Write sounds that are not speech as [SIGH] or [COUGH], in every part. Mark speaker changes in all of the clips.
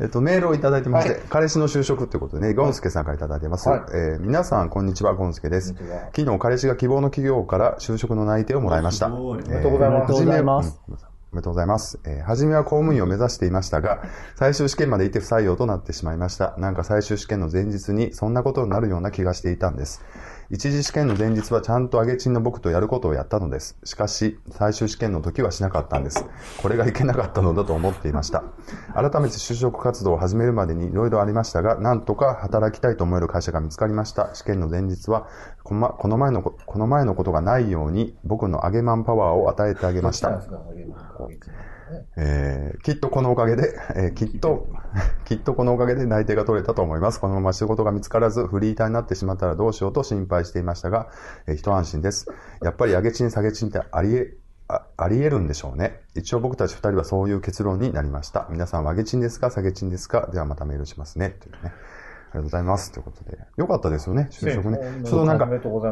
Speaker 1: えっと、メールをいただいてまして、彼氏の就職ってことでね、ゴンスケさんからいただいてます。
Speaker 2: はい
Speaker 1: えー皆さん、こんにちは、ゴンスケです。昨日、彼氏が希望の企業から就職の内定をもらいました。
Speaker 2: おめでとうございます
Speaker 3: おめでとうございます
Speaker 1: うんおめでとうございます。えー初めは公務員を目指していましたが、最終試験まで行って不採用となってしまいました。なんか最終試験の前日にそんなことになるような気がしていたんです。一次試験の前日はちゃんと上げチンの僕とやることをやったのです。しかし、最終試験の時はしなかったんです。これがいけなかったのだと思っていました。改めて就職活動を始めるまでにいろいろありましたが、なんとか働きたいと思える会社が見つかりました。試験の前日は、この前のこ、この前のことがないように、僕の上げマンパワーを与えてあげました。えーきっとこのおかげで、えーきっと、[LAUGHS] きっとこのおかげで内定が取れたと思います。このまま仕事が見つからず、フリーターになってしまったらどうしようと心配していましたが、えー一安心です。やっぱり上げ賃下げ賃ってありえ、ああり得るんでしょうね。一応僕たち二人はそういう結論になりました。皆さんは上げ賃ですか下げ賃ですかではまたメールしますね。というね。ありがとうございます。ということで。よかったですよね、就職ね。ちょっとなんか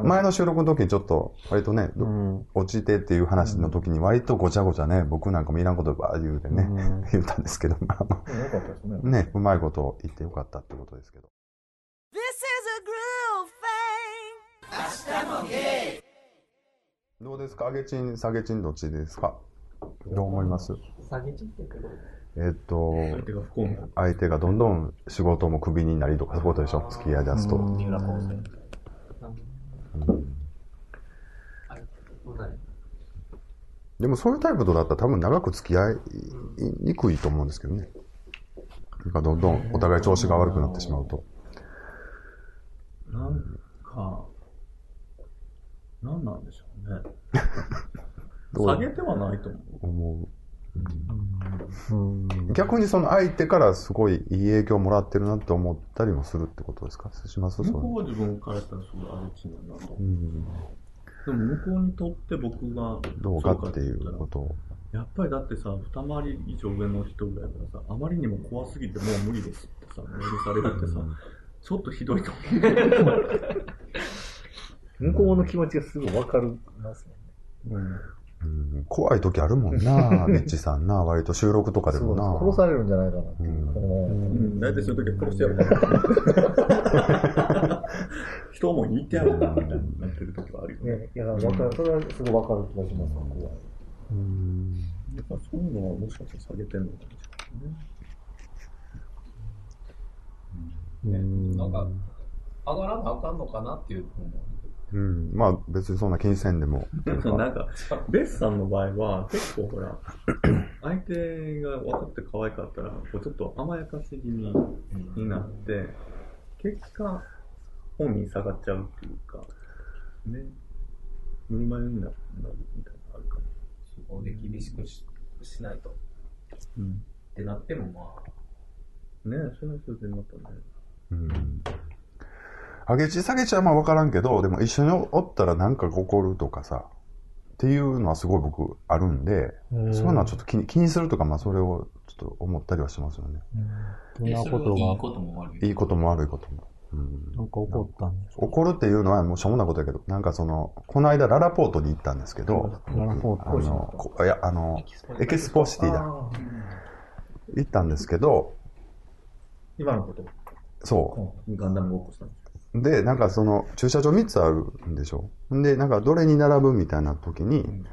Speaker 1: 前の収録の時にちょっと、割とね、
Speaker 3: うん。
Speaker 1: 落ちてっていう話の時に割とごちゃごちゃね、僕なんかもいらんことばー言うてね、
Speaker 3: うん [LAUGHS]
Speaker 1: 言ったんですけど、まあま
Speaker 2: うんよかったですね
Speaker 1: あ。ね、うまいこと言ってよかったってことですけど。
Speaker 4: This is a groove thing.
Speaker 1: どうですか？上げチン、下げチンどっちですか？どう思います？
Speaker 5: 下げちってけど、
Speaker 1: えっと、
Speaker 6: 相手が不幸になる。
Speaker 1: 相手がどんどん仕事もクビになりとかそういうことでしょ？付き合い出すと。でもそういうタイプとだったら多分長く付き合いにくいと思うんですけどね。なんかどんどんお互い調子が悪くなってしまうと。
Speaker 6: なんか、なんなんでしょうね。[LAUGHS] 下げてはないと思う。
Speaker 1: 思う。
Speaker 3: うん。
Speaker 1: 逆にその相手からすごいいい影響をもらってるなって思ったりもするってことですか？します？
Speaker 6: 向こうは自分からしたらすごいあれちなんだと思う。
Speaker 1: うん
Speaker 6: でも向こうにとって僕が
Speaker 1: どうかっていうことを。
Speaker 6: やっぱりだってさ、二回り以上上の人ぐらいからさ、あまりにも怖すぎてもう無理ですってさ、メールされるってさ、ちょっとひどいと思う。
Speaker 2: 向こうの気持ちがすぐ分かるますもんね。
Speaker 1: うん怖い時あるもんな、[LAUGHS] ミッチさんな、割と収録とかでもな。
Speaker 2: 殺されるんじゃないかなっていう。
Speaker 6: 大体そういう時は殺してやるから。[LAUGHS] 人も言ってやろうかみたいになってる時はあるよね。
Speaker 2: ね、いや、わかる、それはすごい分かる気がします、怖い。
Speaker 1: うん
Speaker 6: やっぱそういうのはもしかしたら下げてんのかもしれないね。
Speaker 3: うん
Speaker 5: なんか、上がらなあかんのかなっていうのも。
Speaker 1: うん。まあ別にそんな気にせんでも。[LAUGHS]
Speaker 6: なんか、ベスさんの場合は、結構ほら、[LAUGHS] 相手が分かって可愛かったら、こうちょっと甘やかし気味になって、結果、本人下がっちゃうっていうか、ね、ぬるま湯になるみたいなのあるかも。
Speaker 5: そこで厳しくししないと。
Speaker 6: うん。
Speaker 5: ってなってもまあ、
Speaker 6: ねそれはそれでまたね。
Speaker 1: うん。上げち下げちはまあ分からんけど、でも一緒におったらなんか起こるとかさ、っていうのはすごい僕あるんで、
Speaker 3: うん
Speaker 1: そういうのはちょっと気に気にするとか、まあそれをちょっと思ったりはしますよね。
Speaker 3: どんなこと
Speaker 5: それはいことも悪い。
Speaker 1: いいことも悪いことも。うん
Speaker 3: なんか起こったんでしょ
Speaker 1: 怒るっていうのはもうしょうもないことだけど、なんかその、この間ララポートに行ったんですけど、
Speaker 3: ララポート
Speaker 1: あの、こいや、あの、エキスポシティだ。
Speaker 2: あ
Speaker 1: 行ったんですけど、
Speaker 2: 今のこと？
Speaker 1: そ
Speaker 6: ガンダムごっこしたんです
Speaker 1: う。で、なんかその、駐車場3つあるんでしょ？で、なんかどれに並ぶみたいな時に、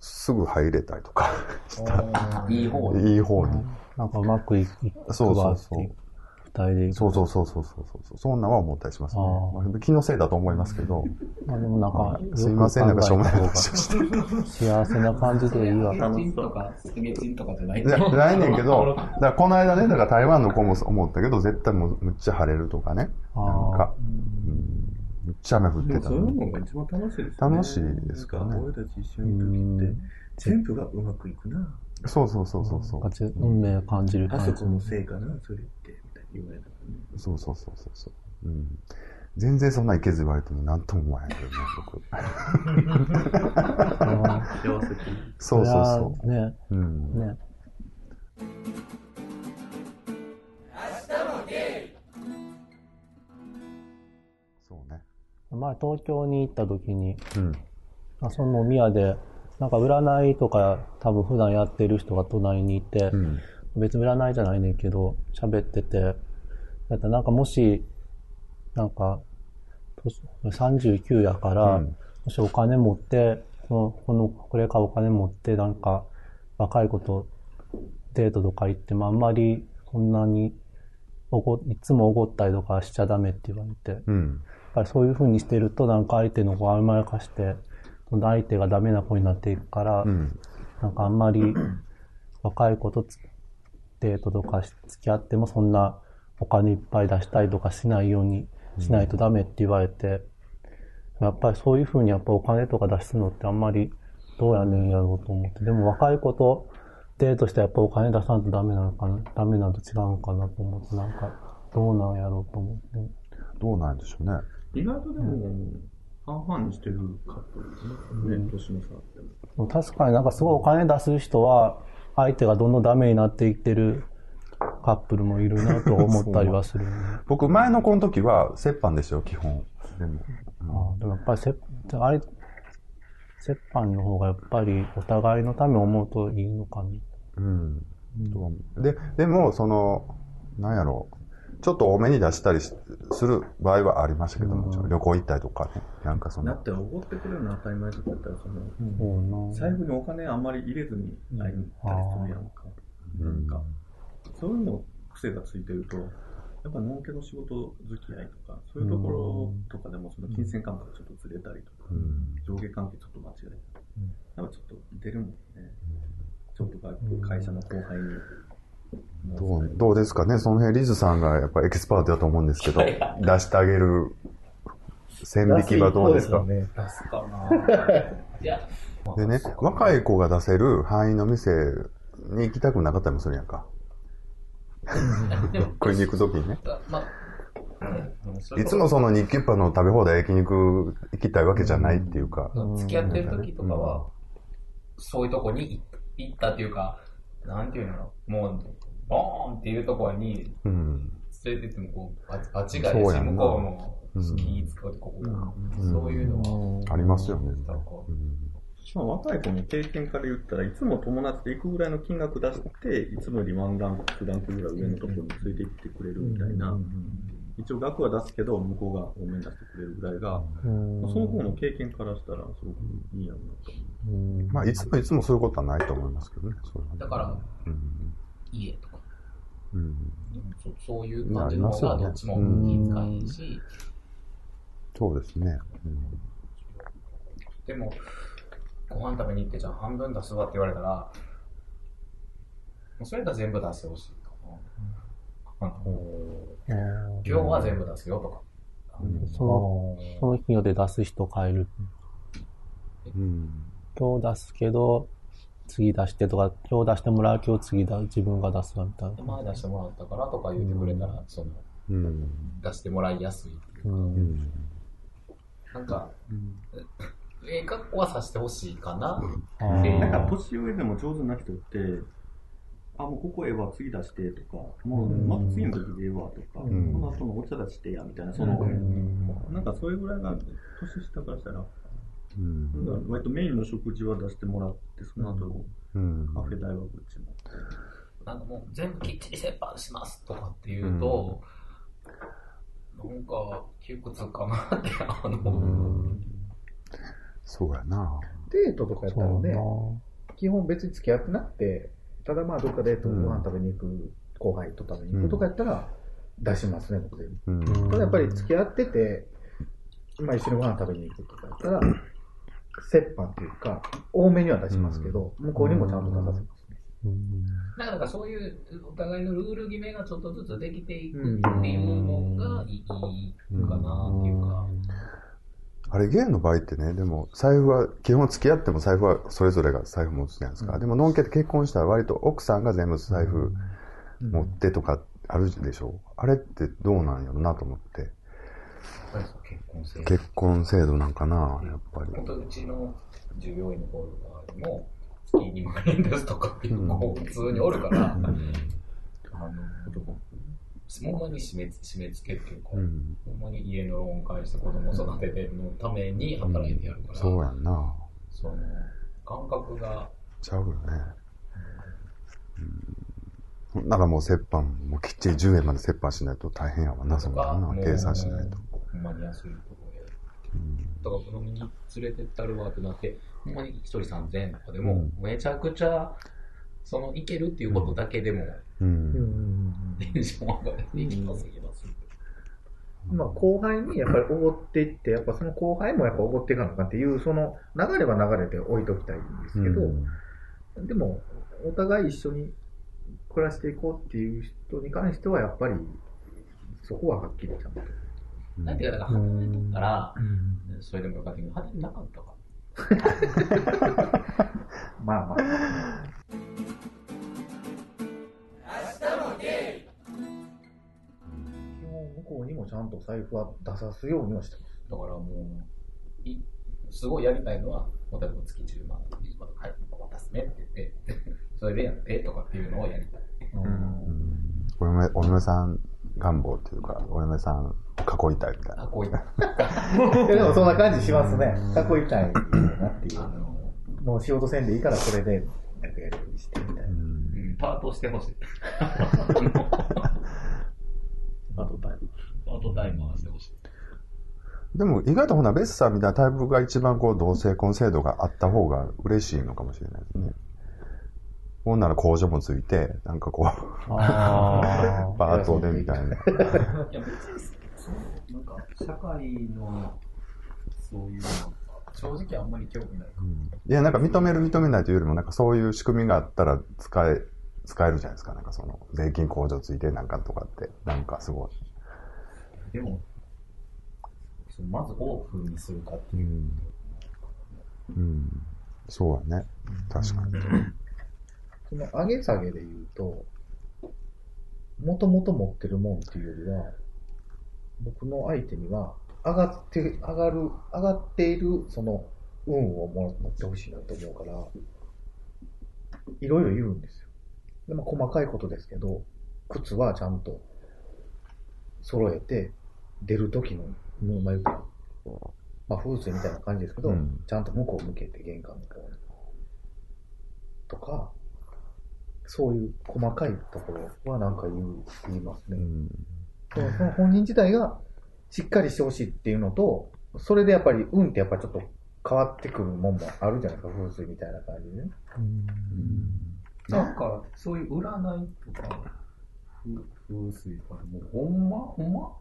Speaker 1: すぐ入れたりとか [LAUGHS] した。
Speaker 5: いい方に。
Speaker 1: いい方に。
Speaker 3: なんかうまくいいく
Speaker 1: そうそ
Speaker 3: わ
Speaker 1: うそう
Speaker 3: って二人で
Speaker 1: そうそうそうそうそうそう。そんなんは思ったりしますね。まあ気のせいだと思いますけど、[LAUGHS]
Speaker 3: まあでもなんか、
Speaker 1: すいません、なんかしょうもない話をして。
Speaker 3: 幸せな感じでいいわ。
Speaker 5: 下げチンとか、とかじゃない
Speaker 1: じゃないねんけど、だからこの間ね、だから台湾の子も思ったけど、絶対もうむっちゃ晴れるとかね。
Speaker 3: あ
Speaker 1: なんか、うん、むっちゃ雨降ってたの
Speaker 6: そういうのが一番楽しいですよね。
Speaker 1: 楽しいですからね
Speaker 6: 俺たち一緒にいる時って、全部がうまくいくな。
Speaker 1: そうそうそうそうそう。
Speaker 3: 運命を感じる
Speaker 6: あ
Speaker 3: 感じ。
Speaker 6: そこのせいかな、それって、言われたからね。
Speaker 1: そうそうそうそうそう。うん。全然そんないけず言われても何とも思わへんけどね、僕。[LAUGHS] そうそうそ
Speaker 3: それはね、
Speaker 1: う。うん。
Speaker 3: ね。
Speaker 1: そうね。
Speaker 3: 前東京に行った時に、
Speaker 1: うん。
Speaker 3: あその宮で、なんか占いとか多分普段やってる人が隣にいて、
Speaker 1: うん。
Speaker 3: 別に占いじゃないねんけど、喋ってて、だったらなんかもし、なんか、年39やから、
Speaker 1: うん
Speaker 3: もしお金持って、この、この、これからお金持って、なんか、若い子とデートとか行ってもあんまりそんなにおご、いつもおごったりとかしちゃダメって言われて、やっ
Speaker 1: うん。
Speaker 3: ぱりそういう風にしてると、なんか相手の子を甘やかして、相手がダメな子になっていくから、
Speaker 1: うん。
Speaker 3: なんかあんまり若い子とつデートとかし付き合ってもそんなお金いっぱい出したりとかしないようにしないとダメって言われて、やっぱりそういう風にやっぱお金とか出すのってあんまりどうやねんやろうと思って。でも若い子とデートしてやっぱお金出さんとダメなのかな、ダメなのと違うのかなと思って、なんかどうなんやろうと思って。
Speaker 1: どうなんでしょうね。
Speaker 6: 意外とでも、半々にしてるカップルですね。ね、年の差あって
Speaker 3: 確かになんかすごいお金出す人は、相手がどんどんダメになっていってるカップルもいるなと思ったりはするね。[LAUGHS]
Speaker 1: 僕、前の子の時は、折半ですよ、基本。でも。
Speaker 3: ああでもやっぱりせ、あれ、折半の方がやっぱりお互いのためを思うといいのかな。
Speaker 1: うん。と思う？で、でも、その、なんやろう。ちょっと多めに出したりしする場合はありましたけども、ちろん旅行行ったりとかね。なんかその、
Speaker 6: だって、おごってくれるのは当たり前とかやったら、その、
Speaker 3: そうな。
Speaker 6: 財布にお金あんまり入れずに会いに行ったりするやんか。なんか、そういうの癖がついてると、やっぱ、のんけの仕事付き合いとか、そういうところとかでも、その金銭感覚ちょっとずれたりとか、
Speaker 1: うん。
Speaker 6: 上下関係ちょっと間違えたり、やっぱちょっと出るもんね。ちょっとか会社の後輩に。
Speaker 1: どう、どうですかね？その辺、リズさんがやっぱエキスパートだと思うんですけど、出してあげる線引きはどうですか？
Speaker 2: ね。
Speaker 5: 出すかな。
Speaker 1: でね、若い子が出せる範囲の店に行きたくなかったりもするやんか。[LAUGHS] 食いに行くときにね。
Speaker 5: ま
Speaker 1: い
Speaker 5: こ
Speaker 1: つもその日給パの食べ放題焼肉行きたいわけじゃないっていうか。
Speaker 5: そ付き合ってる時とかは、そういうとこに行ったっていうか、なんていうのもう、ボーンっていうところに
Speaker 1: うん。
Speaker 5: 連れてってもこう、バチが
Speaker 1: そうやんな。
Speaker 5: し、向こうも
Speaker 1: うん。
Speaker 5: 気使うてここが、
Speaker 1: うん。
Speaker 5: そういうのは、
Speaker 1: ありますよね。
Speaker 6: まあ、若い子の経験から言ったらいつも友達で行くぐらいの金額出して、いつもよりワンランク、ツーランクぐらい上のところについて行ってくれるみたいな。一応額は出すけど、向こうが多めに出してくれるぐらいが、
Speaker 3: うん
Speaker 6: まあその方の経験からしたらすごくいいやろうなと思う。
Speaker 3: うん
Speaker 1: まあ、いつもいつもそういうことはないと思いますけどね。それはね
Speaker 5: だから、
Speaker 1: うん。
Speaker 5: 家とか、
Speaker 1: うん。
Speaker 5: そそういう感じの方がどっちも気遣いし、
Speaker 1: そうですね。うん
Speaker 5: でも、ご飯食べに行って、じゃあ半分出すわって言われたら、もうそれだ全部出してほしいかな。あの今日は全部出すよとか。
Speaker 3: その、その日によって出す人変える。
Speaker 1: うん。
Speaker 3: 今日出すけど、次出してとか、今日出してもらう今日次だ自分が出すわみたいな。
Speaker 5: 前出してもらったからとか言ってくれたら、その、
Speaker 1: うん。
Speaker 5: 出してもらいやすいっていうう。
Speaker 1: うんん。
Speaker 5: なんか、ええ格好はさせてほしいかな。
Speaker 6: なんか年上でも上手な人って、あ、もうここええわ、次出してとか、もうまた次の時でええわとか、
Speaker 1: ん
Speaker 6: その後のお茶出してや、みたいな、その、
Speaker 5: うん
Speaker 6: なんかそれぐらいが年下からしたら、
Speaker 1: うん。
Speaker 6: なんか割とメインの食事は出してもらって、その後、
Speaker 1: うん。
Speaker 6: カフェ代はこっちも。
Speaker 5: なんかもう全部きっちり折半しますとかっていうと、なんか窮屈かなって、あの、
Speaker 1: そうやな。
Speaker 2: デートとかやったらね、
Speaker 3: な。
Speaker 2: 基本別に付き合ってなくて、ただまあどっかデートご飯食べに行く、後輩と食べに行くとかやったら出しますね、僕で。
Speaker 1: うん。
Speaker 2: ただやっぱり付き合ってて、まあ一緒にご飯食べに行くとかやったら、折半っていうか、多めには出しますけど、向こうにもちゃんと出させますね。
Speaker 3: うん
Speaker 5: なんかだからそういうお互いのルール決めがちょっとずつできていくっていうのがいいかなっていうか。
Speaker 1: あれ、ゲイの場合ってね、でも、財布は、基本付き合っても財布はそれぞれが財布持つじゃないですか。でも、ノンケって結婚したら割と奥さんが全部財布持ってとかあるでしょ。あれってどうなんやろなと思って。
Speaker 5: 結婚制度
Speaker 1: 結婚制度なんかな、やっぱり。
Speaker 5: 本当うちの従業員の子とかも月2万円ですとかっていう子普通におるから、あの、ほんまに締め締め付けっていうか、
Speaker 1: うん。
Speaker 5: ほんまに家のローン返して子供育ててのために働いてやるから、
Speaker 1: そうやんな。
Speaker 5: その感覚が、
Speaker 1: ちゃうよね。うん。なんかもう折半、もうきっちり10円まで折半しないと大変やわな、そんな計算しないと。。
Speaker 5: ほんまに安いところで。だから、飲みに連れてったるわってなって、ほんまに一人3000円とかでも、
Speaker 1: うん
Speaker 5: めちゃくちゃ、その、いけるっていうことだけでも、
Speaker 1: うん。
Speaker 5: テンション上がっていきますぎます。
Speaker 2: まあ、後輩にやっぱりおごっていって、やっぱその後輩もやっぱおごっていかなあかっていう、その流れは流れて置いときたいん。ですけど、
Speaker 1: うん。
Speaker 2: でも、お互い一緒に暮らしていこうっていう人に関しては、やっぱり、そこははっきりちゃん。と。
Speaker 5: なん。ていうか、だから、離れとったら、それでもよかったけど、離れなかったか。
Speaker 2: まあまあ。基本、向こうにもちゃんと財布は出さすようにはしてます。
Speaker 5: だからもう、いすごいやりたいのは、例えば月10万、20万とか、はい、渡すねって言って、[LAUGHS] それでやってとかっていうのをやりたい。
Speaker 1: うんお嫁、お嫁さん願望っていうか、お嫁さん囲いたいみたいな。
Speaker 5: あ、こういった。
Speaker 2: いやでもそんな感じしますね。囲いたいなっていう
Speaker 5: あ。の、
Speaker 2: もう仕事せんでいいからそれで、なんかやるようにしてみたいな。
Speaker 5: うんパートしてほしい。[LAUGHS]
Speaker 3: あとタイム。
Speaker 5: パートタイしてほしい。
Speaker 1: でも意外とほな、ベッサーみたいなタイプが一番こう同性婚制度があった方が嬉しいのかもしれないですね。ほんなら控除もついて、なんかこう、
Speaker 3: あ [LAUGHS]
Speaker 1: パートでみたいな。
Speaker 5: いや、別に、そう、なんか、社会の、そういうの、正直あんまり興味ないか
Speaker 1: いや、なんか認める認めないというよりも、なんかそういう仕組みがあったら使え、使えるじゃないですか。なんかその、税金控除ついてなんかとかって、なんかすごい。
Speaker 5: でも、まずオープンにするかっていう。
Speaker 1: うん。そうだね。確かに。
Speaker 2: その上げ下げで言うと、もともと持ってるもんっていうよりは、僕の相手には、上がって、上がる、上がっている、その、運をも持ってほしいなと思うから、いろいろ言うんですよ。でも細かいことですけど、靴はちゃんと揃えて、出る時の、もうまあ言うたらまあ風水みたいな感じですけど、
Speaker 1: うん
Speaker 2: ちゃんと向こう向けて玄関の方に。とか、そういう細かいところはなんか言う、言いますね。
Speaker 1: うん。
Speaker 2: その本人自体がしっかりしてほしいっていうのと、それでやっぱり運ってやっぱちょっと変わってくるもんもあるじゃないですか、風水みたいな感じでね。
Speaker 5: なんか、そういう占いとか、ふ風水とか、もうほんまほんま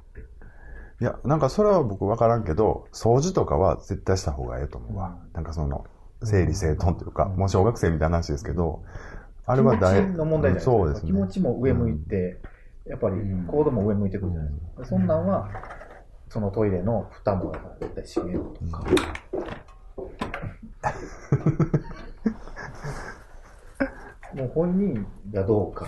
Speaker 1: いや、なんかそれは僕わからんけど、掃除とかは絶対した方がええと思うわ。なんかその、整理整頓というか、もう小学生みたいな話ですけど、あれは大
Speaker 2: の問題じゃないですか。
Speaker 1: そうですね。
Speaker 2: 気持ちも上向いて、やっぱり行動も上向いてくるじゃないですか。そんなんは、そのトイレの蓋もやっぱ絶対閉めるとか。もう本人がどうか。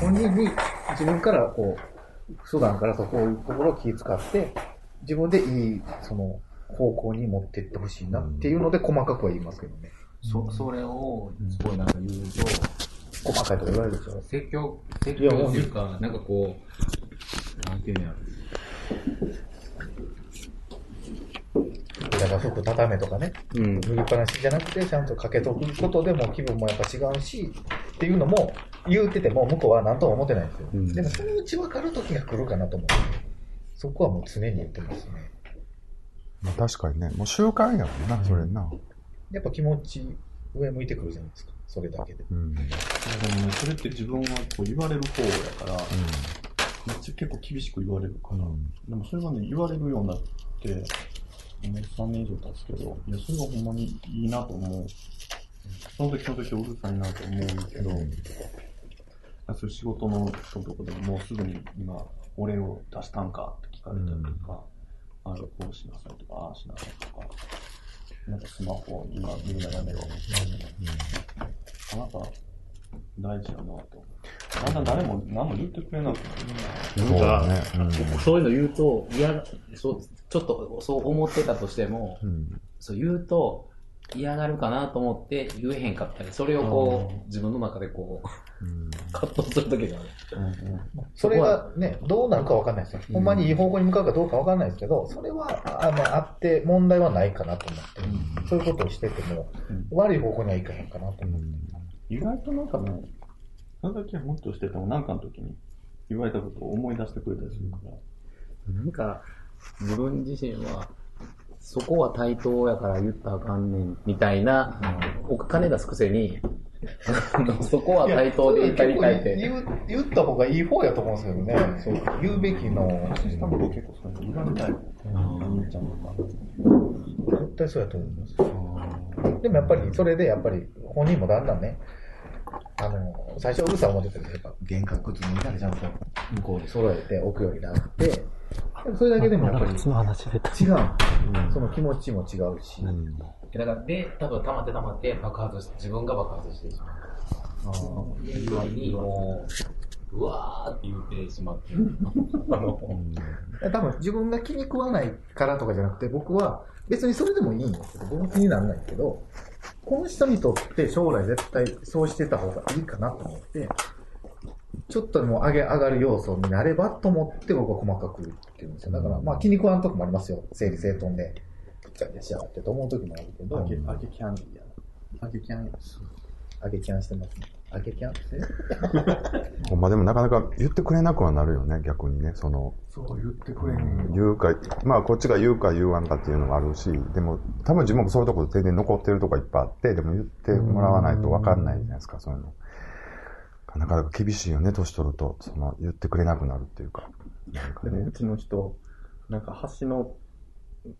Speaker 2: 本人に自分からこう、普段からそこいうところを気遣って、自分でいい、その、方向に持っていってほしいなっていうので細かくは言いますけどね。
Speaker 5: そそれを、すごいなんか言うと、
Speaker 2: 細かいとか言われるでしょ。
Speaker 5: 説教、説教っていうか、なんかこう、なんていうんやろ。
Speaker 2: だから服畳めとかね、
Speaker 5: うん。
Speaker 2: 脱ぎっぱなしじゃなくて、ちゃんとかけとくことでも気分もやっぱ違うし、っていうのも言うてても向こうは何とも思ってないんですよ。
Speaker 1: うん
Speaker 2: でもそのうち分かる時が来るかなと思って、そこはもう常に言ってますね。
Speaker 1: まあ確かにね、もう習慣やもんな、それな。
Speaker 2: やっぱ気持ち上向いてくるじゃないですか、それだけで。
Speaker 1: うん。
Speaker 3: でもね、それって自分はこう言われる方やから、めっちゃ結構厳しく言われるから、でもそれがね、言われるようになって、もう3年以上経つけど、いや、それがほんまにいいなと思う。その時その時うるさいなと思うけど、そういう仕事の人とかでももうすぐに今、俺を出したんかって聞かれたりとか、あれこうしなさいとか、ああしなさいとか、なんかスマホ今見るのやめろ。あなた、大事やなと。だんだん誰も何も言ってくれなくなる。
Speaker 1: そうだね。
Speaker 5: そういうの言うと、いや、そう、ちょっとそう思ってたとしても、
Speaker 1: うん。
Speaker 5: そう言うと、嫌がるかなと思って言えへんかったり、それをこう、自分の中でこう、
Speaker 1: うん。
Speaker 5: 葛藤するときがある。
Speaker 2: それがね、どうなるか分かんないですよ。ほんまにいい方向に向かうかどうか分かんないですけど、それはあのあって問題はないかなと思って、そういうことをしてても、悪い方向にはいかへんかなと思って。
Speaker 3: 意外となんかね、
Speaker 6: 佐々木はもっとしててもなんかの時に言われたことを思い出してくれたりするから。
Speaker 7: なんか、自分自身は、そこは対等やから言ったらあかんねん、みたいな、お金出すくせに、[LAUGHS] そこは対等でやりたいって。
Speaker 2: 言う言った方がいい方やと思うんですけどね。そう言うべきの。
Speaker 6: 年下の子結構そういうの言われたい。兄ちゃんとか。
Speaker 2: 絶対そうやと思います。でもやっぱり、それでやっぱり、本人もだんだんね、あの、最初うるさい思ってたけど、やっぱ、幻覚靴みんなでちゃんと向こうに揃えて置くようになって、それだけでもやっぱり。違う。その気持ちも違うし。
Speaker 5: だから、で、多分溜まって溜まって爆発して、自分が爆発してしまう。いう前に、もう、うわーって言ってしまって。あの、
Speaker 2: 多分自分が気に食わないからとかじゃなくて、僕は別にそれでもいいんですけど、僕も気にならないけど、この人にとって将来絶対そうしてた方がいいかなと思って、ちょっとでも上げ上がる要素になればと思って僕は細かく言ってるんですよ。だから、まあ気に食わんとこもありますよ。整理整頓で。じゃあし上がってと思う時もあるけど、
Speaker 6: あげ、あげキャンディーやな。あげキャンディー。
Speaker 2: 上げキャンしてますね。上げキャンですね。[LAUGHS]
Speaker 1: ほんまでもなかなか言ってくれなくはなるよね、逆にね。その、
Speaker 6: そう言ってくれへん。
Speaker 1: 言うか、まあこっちが言うか言わんかっていうのもあるし、でも多分自分もそういうところ全然残ってるとこいっぱいあって、でも言ってもらわないとわかんないじゃないですか、そういうの。なかなか厳しいよね、年取ると。その、言ってくれなくなるっていうか。なんかね
Speaker 6: でもう。ちの人、なんか橋の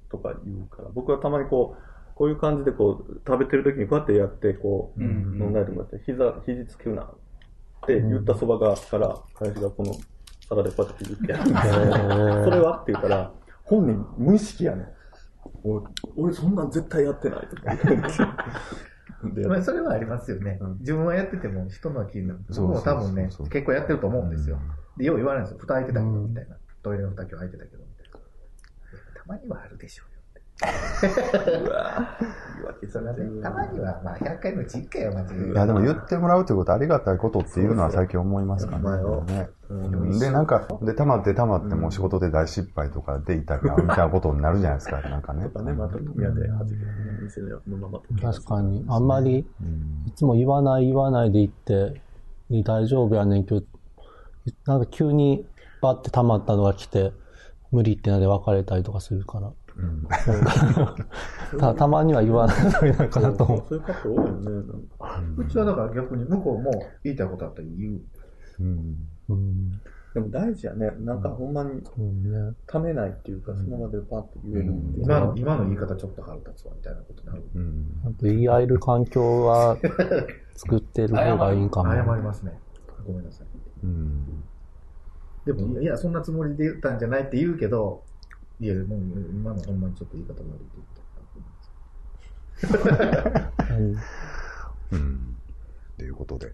Speaker 6: とか言うから、僕はたまにこう、こういう感じでこう、食べてる時にこうやってやって、こう、飲んだりとかって、膝、肘つけるなって言ったそばがから、彼氏がこの皿でこうやって肘つけやる。それはって言ったら、本人無意識やねん。俺、俺そんなん絶対やってないとか
Speaker 2: まあそれはありますよね。
Speaker 6: うん
Speaker 2: 自分はやってても人のは気になる。
Speaker 1: そう
Speaker 2: 僕も多分ね結構やってると思うんですよ。で、よう言われるんですよ。蓋開いてたけど、みたいな。トイレの蓋今日開いてたけど、みたいな。たまにはあるでしょたまには、まあ、100回のうち1回は間違い
Speaker 1: いや、でも言ってもらうということはありがたいことっていうのは最近思いますか
Speaker 2: そうそう
Speaker 1: ね。ねで、なんか、で、溜まって溜まってもう仕事で大失敗とかでいたり、みたいなことになるじゃないですか、なんかね。
Speaker 6: ね、また飲み屋で初めて店のままと
Speaker 3: 確かに。あんまり、
Speaker 1: うん
Speaker 3: いつも言わない言わないで言って、大丈夫やねんけど、なんか急にバッて溜まったのが来て、無理ってので別れたりとかするから。た [LAUGHS] たまには言わないといなかなと思う。
Speaker 6: そういうカップル多いよね。
Speaker 2: うちはだから逆に向こうも言いたいことあったら言う。
Speaker 1: うん
Speaker 3: うん。
Speaker 6: でも大事やね。なんかほんまに。ためないっていうか、その場でパッと言えるっていう
Speaker 2: 今の、今の言い方ちょっと腹立つわ、みたいなことになる。
Speaker 1: うん
Speaker 3: あと言い合える環境は作ってる方がいいんかも。
Speaker 2: 謝りますね。ごめんなさい。
Speaker 1: うん
Speaker 2: でも、いや、そんなつもりで言ったんじゃないって言うけど、いや、もう今のほんまにちょっと言い方悪いって言った。
Speaker 3: うん [LAUGHS]
Speaker 1: うん。ということで、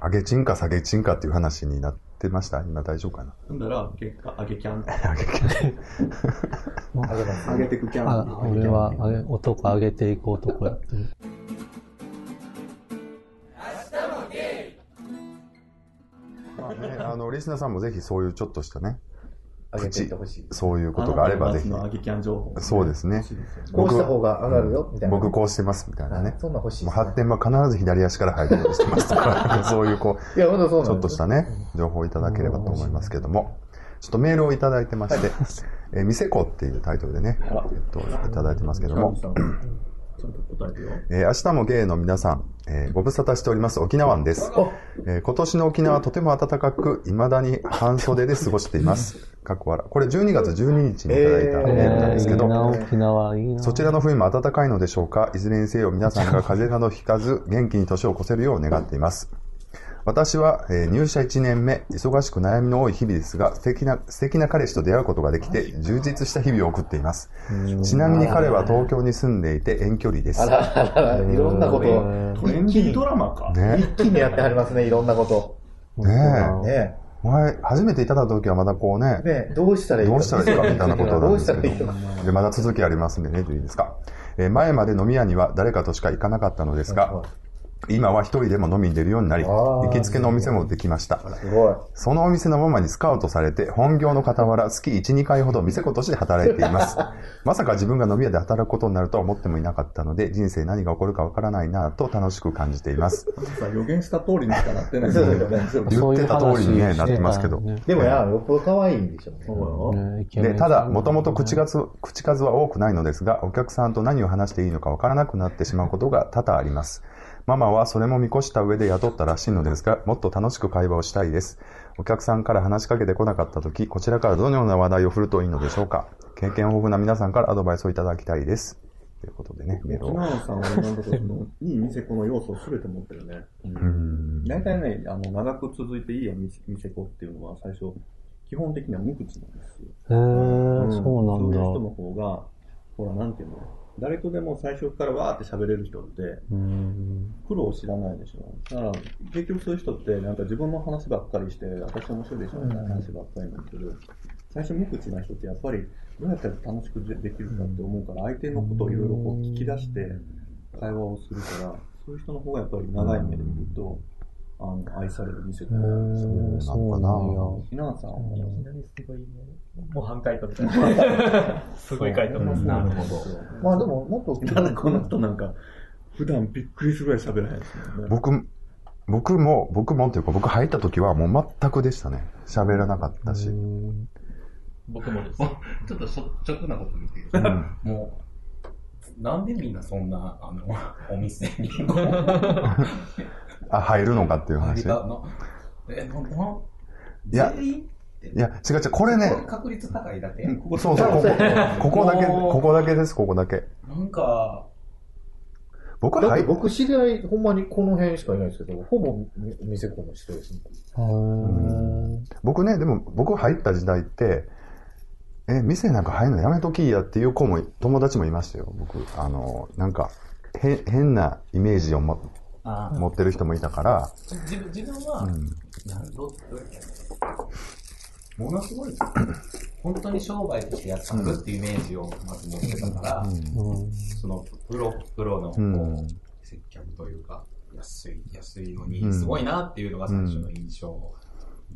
Speaker 1: 上げチンか下げチンかっていう話になってました？今大丈夫かな？
Speaker 6: ほんだら、結果、揚げキャン。[LAUGHS] [LAUGHS]
Speaker 2: あげます。
Speaker 6: 揚げてくキャン。
Speaker 3: あ、俺は、あげ、男上げていく男やってる。
Speaker 1: まあね、あの、リスナーさんもぜひそういうちょっとしたね、
Speaker 2: あげていってほしい。
Speaker 1: そういうことがあればぜひ。
Speaker 6: の揚げキャン情報。
Speaker 1: そうですね。
Speaker 2: こうした方が上がるよ、みたいな。
Speaker 1: 僕こうしてますみたいなね。
Speaker 2: そんな欲しい。
Speaker 1: 発展は必ず左足から入るようにしてますとか、[LAUGHS] そういうこう、
Speaker 2: いや、ほんとそうなん
Speaker 1: ちょっとしたね、情報をいただければと思いますけども、ちょっとメールをいただいてまして、えー、店子っていうタイトルでね、えっと、いただいてますけども、
Speaker 6: ちゃんと答えてよ。
Speaker 1: えー明日もゲイの皆さん、えーご無沙汰しております沖縄湾です。えー今年の沖縄はとても暖かく、未だに半袖で過ごしています。[LAUGHS] かっこ笑これ12月12日にいただいたメールなんですけど、
Speaker 3: いいな、沖縄いいな。
Speaker 1: そちらの冬も暖かいのでしょうかいずれにせよ皆さんが風邪などひかず、元気に年を越せるよう願っています。私は、えー入社1年目、忙しく悩みの多い日々ですが、素敵な、素敵な彼氏と出会うことができて、充実した日々を送っています。ちなみに彼は東京に住んでいて遠距離です。
Speaker 2: あらあらあら、いろんなことを、
Speaker 6: トレンディードラマか。
Speaker 1: ね
Speaker 2: 一気にやってはりますね、いろんなこと。
Speaker 1: ねえ。
Speaker 2: ね
Speaker 1: 前、初めていただいた時はまだこうね
Speaker 2: え。、ねえどうしたらいい
Speaker 1: どうしたらいいかみたいなことなんですけど
Speaker 2: どうしたらいいの？か。
Speaker 1: で、まだ続きありますんでね、いいですか。えー前まで飲み屋には誰かとしか行かなかったのですが、今は一人でも飲みに出るようになり、行きつけのお店もできました。
Speaker 2: すごい。
Speaker 1: そのお店のママにスカウトされて、本業の傍ら月1、2回ほど店子として働いています。[LAUGHS] まさか自分が飲み屋で働くことになるとは思ってもいなかったので、人生何が起こるかわからないなぁと楽しく感じています。
Speaker 6: さ、予言した通りにしかなってない
Speaker 2: ですよね
Speaker 1: 言ってた通りにねなってますけど
Speaker 2: でもや、よっぽど可愛いんでしょうね。
Speaker 6: そうよ。
Speaker 1: で、ただ、もともと口数、口数は多くないのですが、お客さんと何を話していいのかわからなくなってしまうことが多々あります。ママはそれも見越した上で雇ったらしいのですが、もっと楽しく会話をしたいです。お客さんから話しかけてこなかった時、こちらからどのような話題を振るといいのでしょうか。経験豊富な皆さんからアドバイスをいただきたいです。ということでね、メールを。
Speaker 6: 沖縄さんは今のところその、いい店子の要素を全て持ってるね。
Speaker 1: うん。
Speaker 6: 大体ね、あの、長く続いていい店店子っていうのは最初、基本的には無口なんですよ。
Speaker 3: へー、そうなんだ。
Speaker 6: そういう人の方が、ほら、なんていうの？誰とでも最初からわーって喋れる人って、
Speaker 3: うん。
Speaker 6: 苦労を知らないでしょ。だから、結局そういう人って、なんか自分の話ばっかりして、私面白いでしょみたいな話ばっかりなんだけど、最初無口な人ってやっぱり、どうやったら楽しくでできるかって思うから、相手のことをいろいろこう聞き出して、会話をするから、そういう人の方がやっぱり長い目で見ると、あの、愛される店だ
Speaker 3: へ
Speaker 6: な。
Speaker 3: ー、そうなんや。
Speaker 6: ひなさんは、
Speaker 8: すごい、模範解答みたいな。すごい回答ですね。
Speaker 5: なるほど。
Speaker 2: まあでも、もっと、
Speaker 6: なんでこの人なんか、普段びっくりするぐらい喋らへんですもんね。
Speaker 1: 僕、僕も、僕もっていうか、僕入った時はもう全くでしたね。喋らなかったし。
Speaker 3: うん
Speaker 8: 僕もです。
Speaker 5: ちょっと率直なこと言っていいですか？
Speaker 1: うん
Speaker 5: もう、なんでみんなそんな、あの、お店に、[LAUGHS]
Speaker 1: あ、入るのかっていう話？
Speaker 5: え、
Speaker 1: いや。いや、違う違う、これね、
Speaker 5: 確率高いだけ？
Speaker 1: そうそう、ここ、ここだけ、ここだけです、ここだけ。
Speaker 5: なんか、
Speaker 1: 僕入っ
Speaker 2: 僕知り合い、ほんまにこの辺しかいないですけど、ほぼみ店子の人ですね。
Speaker 1: 僕ね、でも僕入った時代って、え、店なんか入るのやめときやっていう子も、友達もいましたよ、僕。あの、なんか、へ変なイメージをも
Speaker 5: あ
Speaker 1: 持ってる人もいたから、
Speaker 5: 自分、自分は、
Speaker 1: うん。
Speaker 5: なんどうどうやってものすごい、本当に商売としてやってるっていうイメージをまず持ってたから、
Speaker 3: うん。
Speaker 5: そのプロ、プロのこう、
Speaker 1: うん。
Speaker 5: 接客というか、安い、安いのに、すごいなっていうのが最初の印象。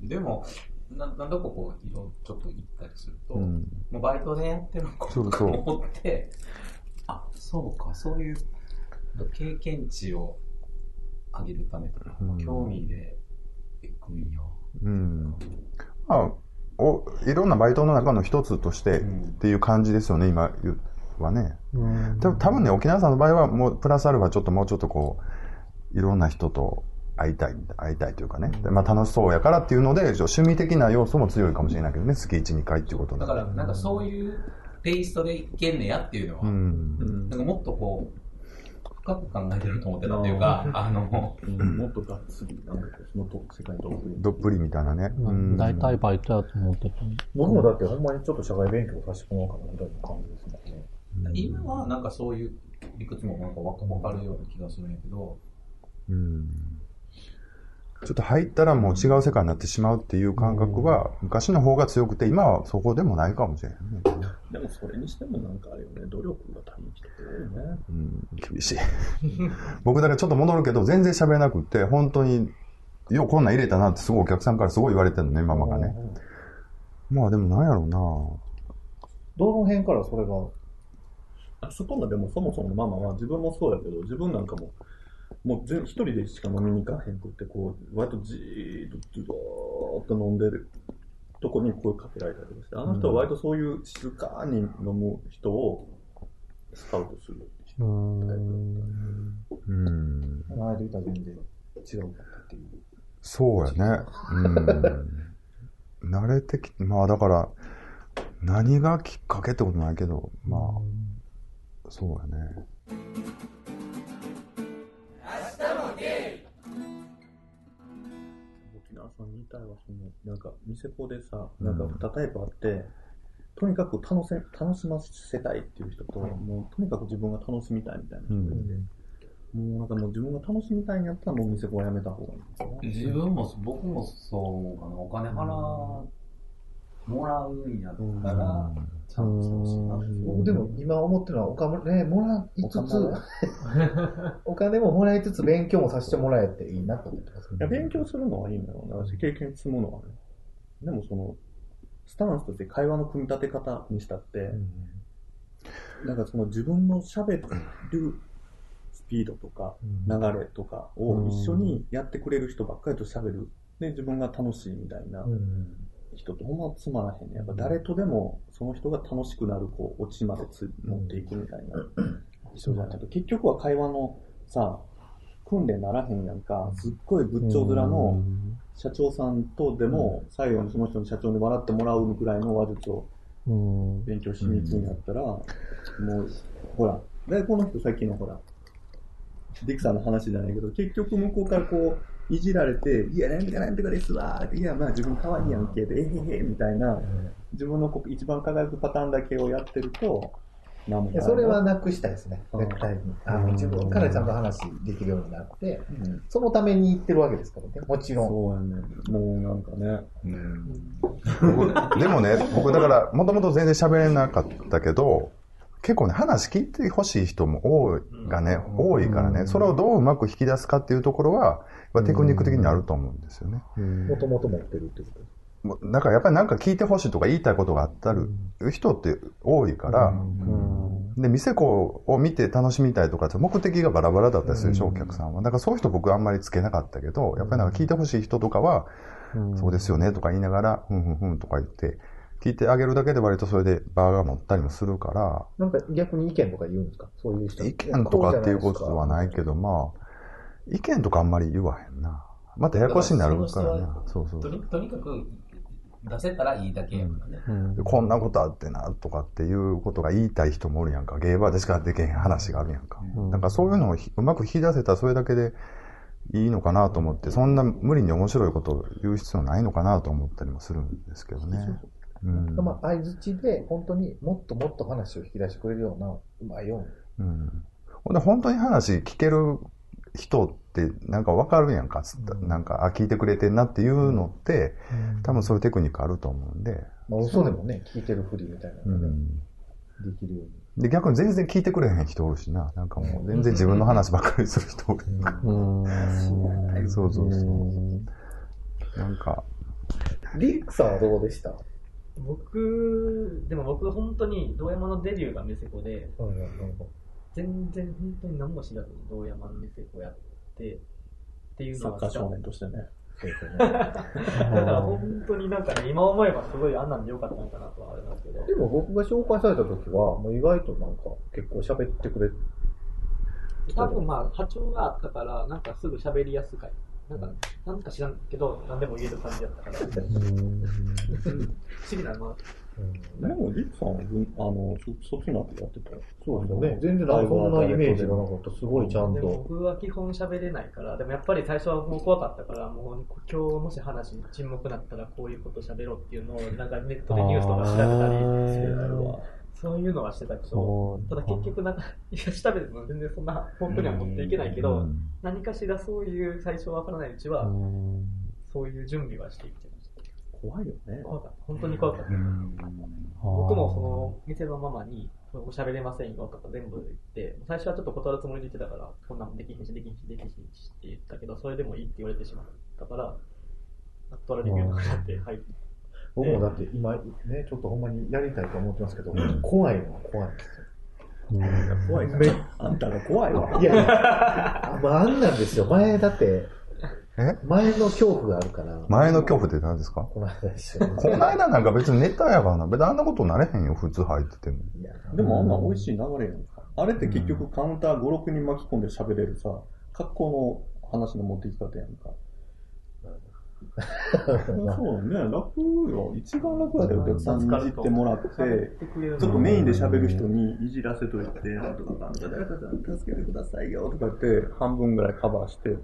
Speaker 5: でも、な何度かこう、色ちょっと行ったりすると、
Speaker 1: うん。
Speaker 5: もうバイトでやってるのかと
Speaker 1: そうそう。
Speaker 5: 思って、あ、そうか、そういう経験値を上げるためとか、
Speaker 1: うん
Speaker 5: 興味で行くんよ。
Speaker 1: うん。まあ、お、いろんなバイトの中の一つとしてっていう感じですよね、今はね。
Speaker 3: うん
Speaker 1: 多分多分ね、沖縄さんの場合は、もう、プラスアルファちょっともうちょっとこう、いろんな人と会いたい、会いたいというかね。でまあ楽しそうやからっていうので、趣味的な要素も強いかもしれないけどね、月1、2回っていうこと
Speaker 5: だから、なんかそういうテイストでいけんねやっていうのは、
Speaker 1: うん。
Speaker 5: なんかもっとこう、深く考えてると思ってたっていうか、あの、
Speaker 6: うんもっとがっつり、なんかそのと世界にどっぷり。
Speaker 1: どっぷりみたいなね。
Speaker 3: う
Speaker 1: うんん
Speaker 3: 大体バイトやと思ってた。
Speaker 2: 僕もだってほんまにちょっと社会勉強させてもらおうかなみたいな感じですもんね。
Speaker 5: 今はなんかそういう理屈もなんかわかるような気がするんやけど、
Speaker 1: うんちょっと入ったらもう違う世界になってしまうっていう感覚は、昔の方が強くて、今はそこでもないかもしれないね。
Speaker 6: でもそれにしてもなんかあれよね、努力が大変人って多いね。
Speaker 1: うん、厳しい。[LAUGHS] 僕だからちょっと戻るけど、全然喋れなくって、本当に、ようこんなん入れたなってすごいお客さんからすごい言われてるのね、ママがね。まあでもなんやろうな
Speaker 2: どの辺からそれが、
Speaker 6: あそこのでもそもそものママは自分もそうやけど、自分なんかも、もう全一人でしか飲みに行かへんくって、こう、割とじーっとずーっと飲んでるとこに声かけられたりとかして、あの人は割とそういう静かに飲む人をスカウトする人。
Speaker 3: うん。
Speaker 1: うん。
Speaker 2: 前で言ったら全然違うかったっていう。
Speaker 1: そうやね。うん。慣れてき、まあだから、何がきっかけってことないけど、まあ、そうやね。
Speaker 6: さんに言いたいわ、その、なんか、店子でさ、なんか2タイプあって、とにかく楽せ楽しませたいっていう人と、もうとにかく自分が楽しみたいみたいな人がいて、もうなんかもう自分が楽しみたいんやったらもう店子はやめた方がいいんですよね。
Speaker 5: 自分も僕もそうかな、お金払もらうんやったら、ちゃんとしてほしいな。
Speaker 2: 僕でも今思ってるのはお金、ね、もらいつつ
Speaker 7: お、[LAUGHS]
Speaker 2: お金ももらいつつ勉強もさせてもらえていいなと思ってます。
Speaker 6: いや勉強するのはいいんだろうな。経験積むのはね。でもその、スタンスとして会話の組み立て方にしたって、なんかその自分の喋るスピードとか流れとかを一緒にやってくれる人ばっかりと喋る。で、自分が楽しいみたいな人とほんまつまらへんね。やっぱ誰とでもその人が楽しくなる、こう、オチまでつ持っていくみたいな。人じゃないと、結局は会話のさ、訓練ならへんやんか、すっごい仏頂面の社長さんとでも、最後にその人の社長に笑ってもらうぐらいの話術を
Speaker 3: うん。
Speaker 6: 勉強しに行くんやったら、もう、ほら、で、この人さっきのほら、ディクさんの話じゃないけど、結局向こうからこう、いじられて、いや、なんとかなんとかですわーって、いや、まあ自分可愛いやんけ、で、えへへ、みたいな、自分の一番輝くパターンだけをやってると、
Speaker 2: それはなくしたいですね、絶対に。あの自分からちゃんと話できるようになって、
Speaker 6: うん。
Speaker 2: そのために言ってるわけですからね、もちろん。
Speaker 6: そうやね。もうなんかね。
Speaker 1: 僕でもね、僕だから、もともと全然喋れなかったけど、結構ね、話聞いてほしい人も多い、がね、多いからね、それをどううまく引き出すかっていうところは、テクニック的にあると思うんですよね。
Speaker 2: もともと持ってるってこと？
Speaker 1: だからやっぱりなんか聞いてほしいとか言いたいことがあったる人って多いから、で、店子を見て楽しみたいとかって目的がバラバラだったりするでしょ、お客さんは。だからそういう人僕あんまりつけなかったけど、やっぱりなんか聞いてほしい人とかは、そうですよねとか言いながら、ふんふんふんとか言って、聞いてあげるだけで割とそれでバーが持ったりもするから、
Speaker 2: なんか逆に意見とか言うんですか？そういう人。
Speaker 1: 意見とかっていうことはないけど、まあ、意見とかあんまり言わへんな。またややこしになるからな。そうそう
Speaker 5: とにとにかく出せたらいいだけやからね。
Speaker 1: でこんなことあってな、とかっていうことが言いたい人もおるやんか。ゲーバーでしかできへん話があるやんか。なんかそういうのをひうまく引き出せたらそれだけでいいのかなと思って、そんな無理に面白いことを言う必要ないのかなと思ったりもするんですけどね。うん。
Speaker 2: まあ、相づちで、本当にもっともっと話を引き出してくれるような、うまいように。
Speaker 1: うん。ほんで本当に話聞ける人ってなんかわかるやんか、つったなんか、あ、聞いてくれてんなっていうのって、多分そういうテクニックあると思うんで。
Speaker 2: まあ、嘘でもね、聞いてるふりみたいなのがね、できるように。
Speaker 1: で、逆に全然聞いてくれへん人おるしな。なんかもう全然自分の話ばっかりする人おる。そうそうそう。なんか、
Speaker 2: リックさんはどうでした？
Speaker 8: 僕、でも僕本当に堂山のデビューがメセコで、全然本当に何も知らずに堂山のメセコやって、っていうのは
Speaker 6: サッカー少年としてね。
Speaker 8: だから本当になんかね、今思えばすごいあんなんでよかったのかなとはあれなんですけど。
Speaker 2: でも僕が紹介された時は、もう意外となんか結構喋ってくれ
Speaker 8: 多分まあ波長があったから、なんかすぐ喋りやすかい。なんか、なんか知らんけど、何でも言える感じだったから。不思議だな。
Speaker 6: でも、リックさんは文、あの、そそっちの後やってたよ。
Speaker 2: そうですよね。全然なんかそんなイメージがなかった。すごいちゃん
Speaker 8: でも
Speaker 2: と。
Speaker 8: 僕は基本喋れないから、でもやっぱり最初はもう怖かったから、もう今日もし話に沈黙になったらこういうこと喋ろうっていうのを、なんかネットでニュースとか調べたり、そういうのはしてたけど、ただ結局なんか、[LAUGHS] いや、調べても全然そんな本当には持っていけないけど、何かしらそういう最初わからないうちは、そういう準備はしていってました。
Speaker 6: 怖いよね。
Speaker 8: 怖かった。本当に怖かった。僕もその店のママに、お喋れませんよとか全部言って、最初はちょっと断るつもりで言ってたから、こんなんできひんし、できひんし、できひんしって言ったけど、それでもいいって言われてしまったから、断られるようになって、はい。
Speaker 2: 僕もだって今ね、ちょっとほんまにやりたいと思ってますけど、怖いのは怖いんですよ。
Speaker 6: 怖いな。あんたが怖いわ。
Speaker 2: いやいや、あまあ、あんなんですよ。前だって、
Speaker 1: え？
Speaker 2: 前の恐怖があるから。
Speaker 1: 前の恐怖って何ですか？
Speaker 2: この間ですよ。
Speaker 1: この間なんか別にネタやからな。別にあんなことなれへんよ、普通入ってても。
Speaker 6: でもあんな美味しい流れやんか。あれって結局カウンター5、6人巻き込んで喋れるさ、格好の話の持っていき方やんか。[LAUGHS] そうね、楽よ。一番楽やで、お客さんにいじってもらって、ちょっとメインで喋る人にいじらせといて、なんとかなんとか、誰かさん助けてくださいよとか言って、半分ぐらいカバーして、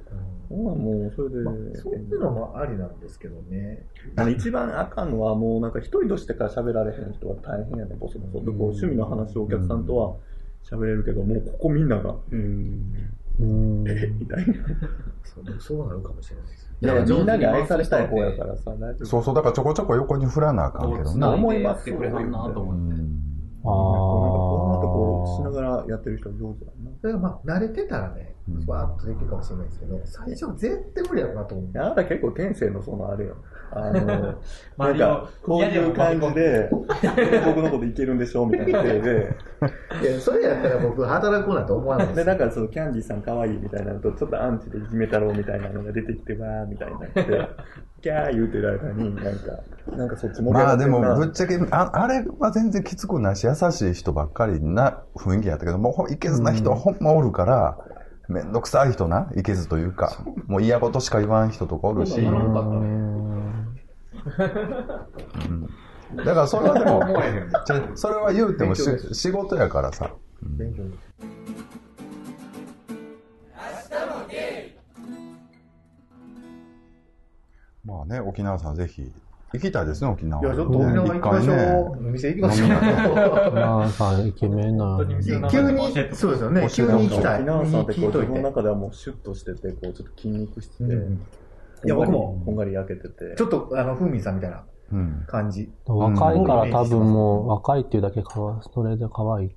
Speaker 6: ほんならもうそれで、
Speaker 2: そういうのもありなんですけどね。
Speaker 6: あの一番あかんのは、もうなんか一人としてから喋られへん人は大変やね、ボソボソ。でこう趣味の話をお客さんとは喋れるけど、もうここみんなが、うん、
Speaker 3: うん。
Speaker 6: みたいな。[LAUGHS]
Speaker 2: そうそうなるかもしれないです。
Speaker 6: だからみんなに愛されたい方やからさ。
Speaker 1: そうそう、だからちょこちょこ横に振らなあかんけどな。
Speaker 6: 思います
Speaker 5: ってくれはんなと
Speaker 1: う
Speaker 5: 思って。
Speaker 1: ん
Speaker 3: あ
Speaker 6: なんかこう、こうしな
Speaker 3: あ。
Speaker 6: がらやってる人上手だな。
Speaker 2: それがまあ、慣れてたらね
Speaker 1: うん、
Speaker 2: わーっとできるかもしれないですけど、最初は絶対無理やろうなと思う。
Speaker 6: あなた結構天性のそのあれよ。あの、[LAUGHS] なんか、こういう感じで、僕のこといけるんでしょみたいな体で、[LAUGHS]
Speaker 2: いや、それやったら僕、働こうなんて思わないです
Speaker 6: で、
Speaker 2: よ。
Speaker 6: なんかそのキャンディーさん可愛いみたいなのと、ちょっとアンチでいじめ太郎みたいなのが出てきて、わーみたいになって、[LAUGHS] キャー言うてる間に、なんか、なんかそっち盛り上
Speaker 1: まあで
Speaker 6: がってんな
Speaker 1: も、ぶっちゃけ、ああれは全然きつくないし、優しい人ばっかりな雰囲気やったけど、もうほいけずな人はほんまおるから、めんどくさい人な、いけずというか、もう嫌ことしか言わん人とかおるし、うん。だからそれはでも、それは言うても仕事やからさ。まあね、沖縄さんぜひ、行きたいですね、沖縄。
Speaker 2: いや、ちょっと沖縄行きましょう。お店行きましょう。
Speaker 3: まあさん、イケメンな。
Speaker 2: 急に、そうですよね。急に行きたい。
Speaker 6: 沖縄さんって。自分の中ではもうシュッとしてて、こうちょっと筋肉質で、
Speaker 2: うんいや僕も
Speaker 6: こんがり焼けてて。
Speaker 2: ちょっと、あの、ふみさんみたいな
Speaker 1: うん。
Speaker 2: 感じ。
Speaker 3: 若いから多分もう、若いっていうだけかわ、それで可愛い。[LAUGHS]
Speaker 1: い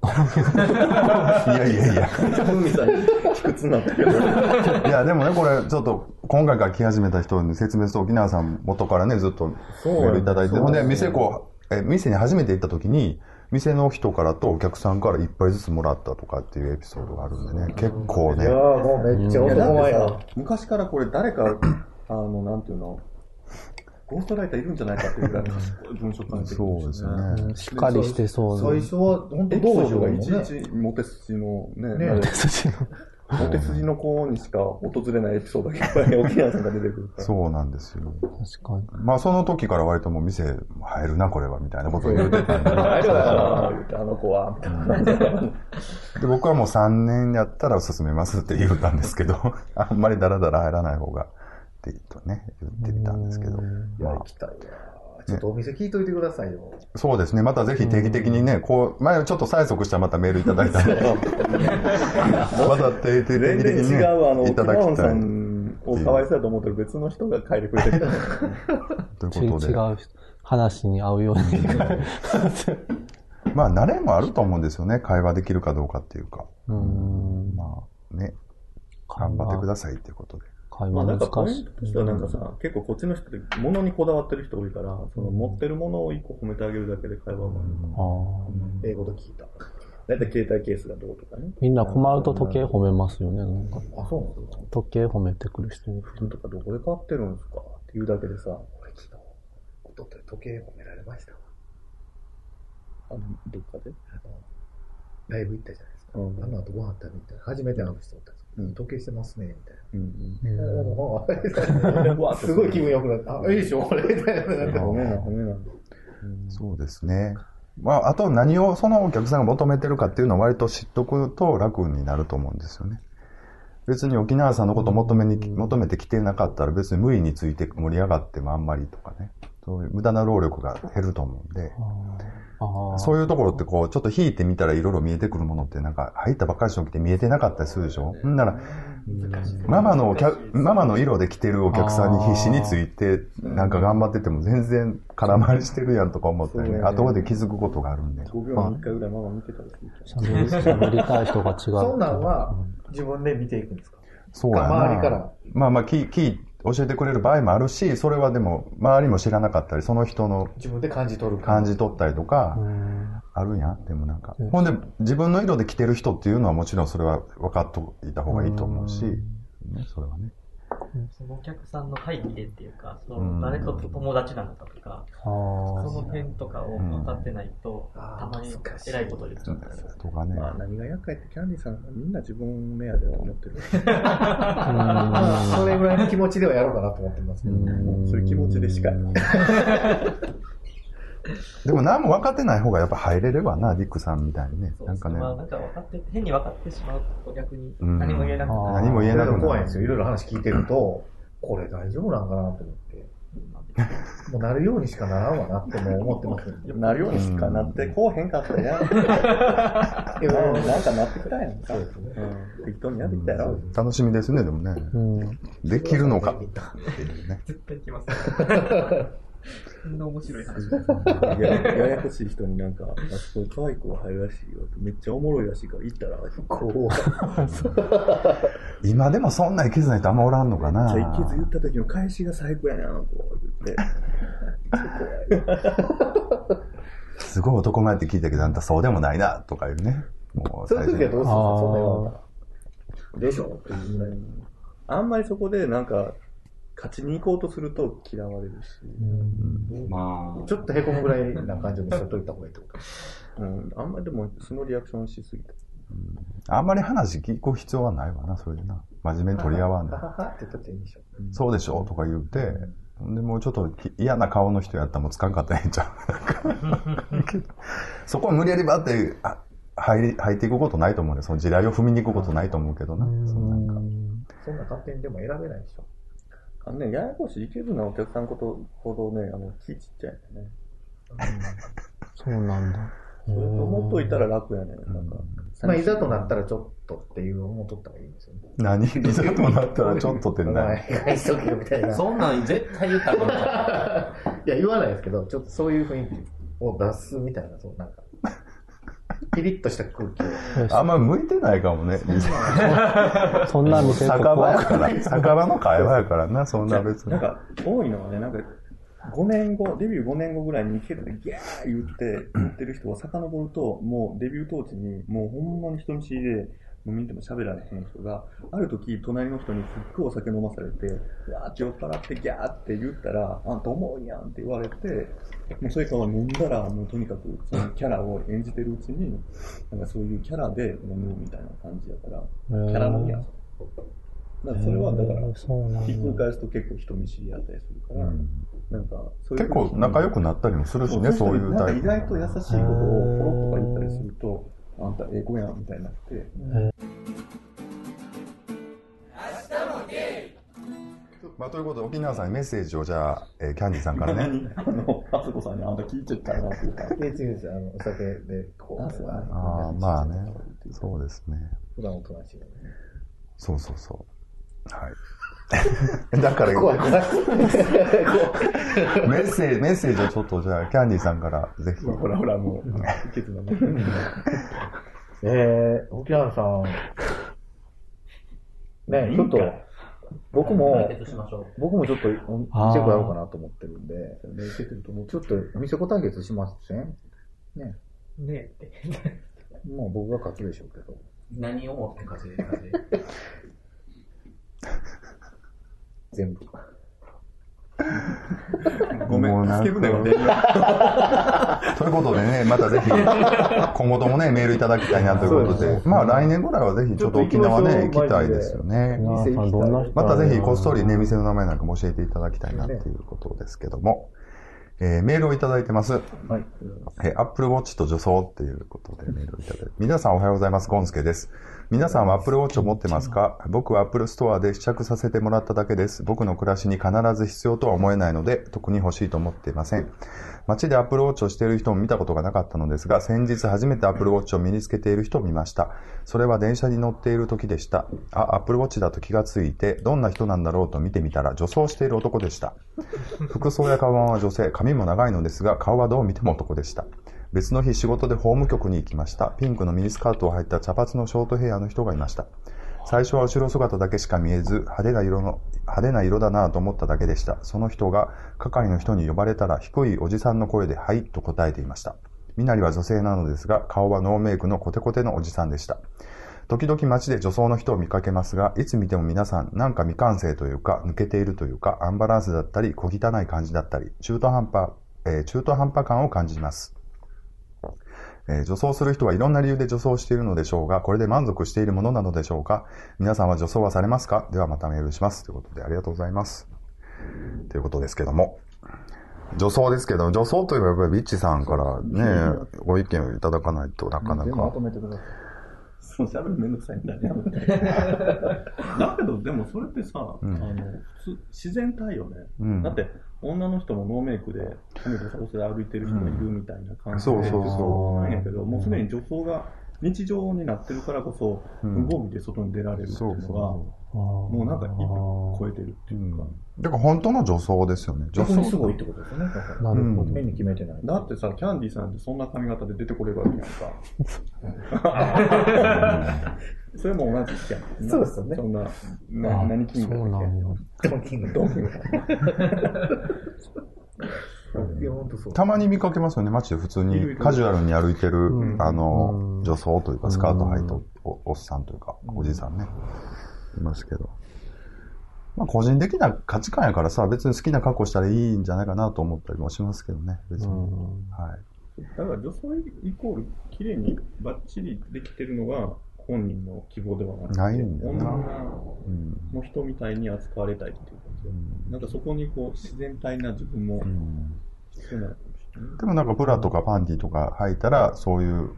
Speaker 1: やいやいや。
Speaker 6: ふみさん、卑屈になったけど。
Speaker 1: いや、でもね、これ、ちょっと、今回から来始めた人に説明すると、沖縄さん元からね、ずっとメールいただいて、ほんで、店こう、え、店に初めて行った時に、店の人からとお客さんから一杯ずつもらったとかっていうエピソードがあるんでね、結構ね
Speaker 2: いや、ーもうめっちゃ
Speaker 6: いや、だ
Speaker 2: 男前や
Speaker 6: 昔からこれ誰か、あの、なんていうの、ゴーストライターいるんじゃないかっていうぐらい賢い [LAUGHS] 文章書いてる
Speaker 1: そうですよね。
Speaker 3: しっかりしてそう
Speaker 2: 最初は、本当道
Speaker 6: ードがいち
Speaker 2: 場がいちいち。
Speaker 6: モテ筋のね、
Speaker 2: ね
Speaker 6: なんか
Speaker 3: 筋の。
Speaker 6: モテ筋の子にしか訪れないエピソードがいっぱい沖縄さんが出てくるから。
Speaker 1: そうなんですよ。
Speaker 3: 確かに。
Speaker 1: まあ、その時から割ともう店入るな、これは、みたいなことを言ってたんで。[LAUGHS]
Speaker 6: あれは、言うてあの子は、みたいな。
Speaker 1: で、僕はもう3年やったら進めますって言ったんですけど、あんまりダラダラ入らない方が、ってとね、言ってみたんですけど。
Speaker 2: いや、
Speaker 1: まあ
Speaker 2: 行きたいわ。ちょっとお店聞いといてくださいよ。
Speaker 1: そうですね。またぜひ定期的にね、こう、前ちょっと催促したらまたメールいただいたんで、[LAUGHS] また定期的
Speaker 6: 全然
Speaker 1: にね、
Speaker 6: 違う、あの、
Speaker 1: いただきたい。
Speaker 6: んをかわいそうやと思ってる別の人が書いてくれてる。
Speaker 1: ということで。
Speaker 3: ち違う話に合うように。
Speaker 1: まあ、慣れもあると思うんですよね。会話できるかどうかっていうか。
Speaker 3: うん。
Speaker 1: まあ、ね、頑張ってくださいっていうことで。
Speaker 3: 会話
Speaker 6: まあなんかポ
Speaker 3: 難しい
Speaker 6: イント。としてはなんかさ、結構こっちの人って物にこだわってる人多いから、その持ってるものを一個褒めてあげるだけで会話が。
Speaker 3: あー
Speaker 2: 英語で聞いた。
Speaker 6: だいたい携帯ケースがどうとかね。
Speaker 3: みんな困ると時計褒めますよね。なんか
Speaker 2: あ、そうなんですか
Speaker 3: 時計褒めてくる人いる。
Speaker 6: 服とかどこで買ってるんですか？っていうだけでさ、
Speaker 2: 俺昨日、おととい時計褒められましたわ。
Speaker 6: あの、どっかで？
Speaker 2: あの、ライブ行ったじゃないですか。
Speaker 6: うん
Speaker 2: あの後ご飯食べに行ったら、初めて会う人おった時計してますね、みたいな。
Speaker 6: うん
Speaker 2: おーすごい気分良くなって、あ、いいでしょ、これ、みたいな。
Speaker 6: うん。褒めな、褒めな。
Speaker 1: そうですね。まあ、あと何をそのお客さんが求めてるかっていうのを割と知っとくと楽になると思うんですよね。別に沖縄さんのことを求めに、求めてきてなかったら別に無理について盛り上がってもあんまりとかね。そういう無駄な労力が減ると思うんで。そういうところってこう、ちょっと引いてみたらいろいろ見えてくるものってなんか入ったばっかりの時って見えてなかったりするでしょ？ほん。なら、ママのお客、ママの色で来てるお客さんに必死について、なんか頑張ってても全然空回りしてるやんとか思ったりね、
Speaker 6: ね。
Speaker 1: 後で気づくことがあるんで。
Speaker 6: 5秒に1回ぐらいママ見てたり
Speaker 3: たい人が違う。
Speaker 2: そんなんは、自分で見ていくんですか
Speaker 1: そうやな。
Speaker 2: 周りから。
Speaker 1: まあまあ、き、き、教えてくれる場合もあるし、それはでも、周りも知らなかったり、その人の
Speaker 2: 自分で感じ取る
Speaker 1: 感じ取ったりとか
Speaker 3: う、ん
Speaker 1: あるやん。でもなんか
Speaker 3: うん。
Speaker 1: ほんで、自分の色で着てる人っていうのはもちろんそれは分かっといた方がいいと思うし、ね、それはね。
Speaker 8: そのお客さんの会議でっていうか、そ
Speaker 1: うん
Speaker 8: の誰と友達なのかとか、
Speaker 3: あ
Speaker 8: その辺とかを分かってないと、
Speaker 2: うん
Speaker 8: たまに偉いこと言っちゃったりする。
Speaker 1: とかね。
Speaker 6: まあ何が厄介ってキャンディーさんがみんな自分目当てを思ってる。
Speaker 2: まあ [LAUGHS] それぐらいの気持ちではやろうかなと思ってますけど。
Speaker 6: そういう気持ちでしか。
Speaker 1: でも何も分かってない方がやっぱ入れればな、リックさんみたいにね。なんかね、
Speaker 8: まあなんか分かって、変に分かってしまうと逆に
Speaker 1: うん
Speaker 8: 何も言えなくなる。
Speaker 1: 何も言えなくなる。
Speaker 2: 怖いんですよ。いろいろ話聞いてると、これ大丈夫なんかなと思って。[LAUGHS] もうなるようにしかならんわなってもう思ってますよ
Speaker 6: なるようにしかなってこうへんかったやん。うんなんかなってきたやんか。うん適当にやってきたやろ。
Speaker 1: 楽しみですね、でもね。
Speaker 3: うん。
Speaker 1: できるのか。
Speaker 8: 絶対行きます。[LAUGHS] そんな面白い話。
Speaker 6: やややこしい人になんか、あそこ可愛い子が入るらしいよって。めっちゃおもろいらしいから行ったら、こう。[LAUGHS]
Speaker 1: 今でもそんないけずない人あんまおらんのかな。
Speaker 6: じゃあ、いけず言った時の返しが最高やねあの子。言って。[LAUGHS]
Speaker 1: すごい男前って聞いたけど、あんたそうでもないな、とかいうね。もう
Speaker 2: そういう時はどうするんですかそんな言われた
Speaker 3: あ
Speaker 2: ら。でしょ？っていうぐらい。
Speaker 6: あんまりそこでなんか、勝ちに行こうとすると嫌われるし、
Speaker 5: まあ、
Speaker 2: ちょっと凹むぐらいな感じにしといた方がいいってこと
Speaker 6: うん、あんまりでもそのリアクションしすぎて。
Speaker 1: あんまり話聞く必要はないわな、それでな。真面目に取り合わんで
Speaker 2: は。ははって言ったっていいんでしょ。
Speaker 1: そうでしょとか言うて、でもうちょっとき嫌な顔の人やったらもうつかんかったらええんちゃうそこ無理やりばってあ入り入っていくことないと思うね。その地雷を踏みに行くことないと思うけどな。そんなんか
Speaker 2: そんな勝手にでも選べないでしょ。
Speaker 6: あのね、ややこしい、いけずなお客さんことほどね、あの、気ちっちゃいよね。
Speaker 3: そうなんだ。
Speaker 6: それと思っといたら楽やねん。なんか。
Speaker 2: まあ、いざとなったらちょっとっていう思っとった方がいいんですよね。
Speaker 1: 何？いざとなったらちょっとって
Speaker 2: お
Speaker 1: ない。
Speaker 2: 前がしとけよみたいな。
Speaker 5: そんなん絶対言ったらあかん
Speaker 2: いや、言わないですけど、ちょっとそういう雰囲気を出すみたいな、そう、なんか、ピリッとした空気を。
Speaker 1: あんま向いてないかもね。[LAUGHS]
Speaker 3: そんな店と
Speaker 1: 酒場やから。酒場の会話やからな、そんな別に
Speaker 6: なん。か、多いのはね、なんか、5年後、デビュー5年後ぐらいにケツでギャー言って、言ってる人は遡ると、もうデビュー当時に、もうほんまに人見知りで、飲みに行っても喋られへん人が、ある時、隣の人にすっごいお酒飲まされて、うわーって酔っ払ってギャーって言ったら、あんた重いやんって言われて、もうそれから飲んだら、もうとにかくそのキャラを演じてるうちに、なんかそういうキャラで飲むみたいな感じやから、キャラ飲みや。だからそれはだから、ひっくり返すと結構人見知りやったりするから、なんか、そういう
Speaker 1: 結構仲良くなったりもするしね、そういうタイプ。
Speaker 6: なんか意外と優しいことをポロッとか言ったりすると、あんたええ子やんみたいになって、
Speaker 1: まあ、ということで、沖縄さんにメッセージをじゃあ、えーキャンディーさんからね。
Speaker 6: 何 [LAUGHS] あの、あつこさんにあんた聞いちゃったよなって言ったら、
Speaker 2: で、次ですあの、お酒で、こう、
Speaker 6: あ
Speaker 1: ああ、まあね。そうですね。
Speaker 2: 普段おとなしいよね。
Speaker 1: そうそうそう。はい。[LAUGHS] だから、
Speaker 2: 怖い怖い。
Speaker 1: メッセージ、メッセージをちょっとじゃあ、キャンディーさんからぜひ。
Speaker 6: ほらほらもう、いけずなもん。[LAUGHS]
Speaker 2: えー、沖縄さん、ね、ちょっと、僕も
Speaker 8: 解、決しましょう。
Speaker 2: 僕もちょっと、お店子やろうかなと思ってるんで、
Speaker 6: ねいけてると思う。
Speaker 2: ちょっとお店子対決しません？ね。
Speaker 8: ねえって。
Speaker 2: もう僕が勝つでしょうけど。
Speaker 5: 何を思って稼いで稼いで。[LAUGHS]
Speaker 2: 全部。[LAUGHS]
Speaker 6: ごめ、
Speaker 1: んな
Speaker 6: ケブ。[LAUGHS]
Speaker 1: ということでね、またぜひ、今後ともね、メールいただきたいなということで、まあ来年ぐらいはぜひちょっと沖縄ね、行きたいですよね。
Speaker 3: 皆さんどんな人
Speaker 1: またぜひこっそりね、店の名前なんかも教えていただきたいなっていうことですけども、えーメールをいただいてます。
Speaker 2: はい。
Speaker 1: えー、Apple Watch と女装っていうことでメールをいただいて。皆さんおはようございます。ゴンスケです。皆さんは Apple Watch を持ってますか？僕は Apple Store で試着させてもらっただけです。僕の暮らしに必ず必要とは思えないので、特に欲しいと思っていません。街で Apple Watch をしている人も見たことがなかったのですが、先日初めて Apple Watch を身につけている人を見ました。それは電車に乗っている時でした。あ、Apple Watch だと気がついて、どんな人なんだろうと見てみたら、女装している男でした。服装やカバンは女性、髪も長いのですが、顔はどう見ても男でした。別の日仕事で法務局に行きました。ピンクのミニスカートを履いた茶髪のショートヘアの人がいました。最初は後ろ姿だけしか見えず、派手な色の、派手な色だなぁと思っただけでした。その人が係の人に呼ばれたら低いおじさんの声ではいと答えていました。身なりは女性なのですが、顔はノーメイクのコテコテのおじさんでした。時々街で女装の人を見かけますが、いつ見ても皆さん、なんか未完成というか、抜けているというか、アンバランスだったり、小汚い感じだったり、中途半端、えー中途半端感を感じます。えー女装する人はいろんな理由で女装しているのでしょうが、これで満足しているものなのでしょうか？皆さんは女装はされますか？ではまたメールします。ということでありがとうございます。ということですけども。女装ですけど、女装といえばやっぱりビッチさんからね、ご意見をいただかないとなかなか
Speaker 2: まと。めてください。
Speaker 6: その喋るのめんどくさいんだね。[LAUGHS] だけど、でもそれってさ、
Speaker 1: うん
Speaker 6: あの、普通、自然体よね。
Speaker 1: うん
Speaker 6: だって、女の人もノーメイクで、髪ボサボサで歩いてる人がいるみたいな感じで、
Speaker 1: そうそうそう
Speaker 6: そうなんやけど、もうすでに女装が日常になってるからこそ、
Speaker 1: うん
Speaker 6: 無防備で外に出られるっていうのが、
Speaker 1: そう
Speaker 6: もうなんか一歩超えてるっていうか。
Speaker 1: だから本当の女装ですよね。女装
Speaker 2: 逆にすごいってことですよね。だから
Speaker 3: なるほど。
Speaker 2: 変に決めてない。
Speaker 6: だってさ、キャンディーさんってそんな髪型で出てこれるわけやんか。[LAUGHS] それも同じやん。
Speaker 2: そうですよね
Speaker 6: そんな、な何金
Speaker 3: そう
Speaker 6: 額だっ
Speaker 3: なんや。
Speaker 2: ドンキング。
Speaker 6: けドンキング。
Speaker 1: たまに見かけますよね、街で普通にカジュアルに歩いてる、
Speaker 3: うん。
Speaker 1: あの、
Speaker 3: うん。
Speaker 1: 女装というか、スカート履いたおおっさんというか、おじさんね、いますけど。まあ、個人的な価値観やからさ、別に好きな格好したらいいんじゃないかなと思ったりもしますけどね、別に。
Speaker 3: うん。
Speaker 1: はい。
Speaker 6: だから女装イコール綺麗にバッチリできてるのが本人の希望ではなくて、
Speaker 1: ないんだよな。
Speaker 6: 女
Speaker 1: うん。
Speaker 6: の人みたいに扱われたいっていう感じで、なんかそこにこう自然体な自分も
Speaker 1: うん。でもなんかブラとかパンティとか履いたら、そういう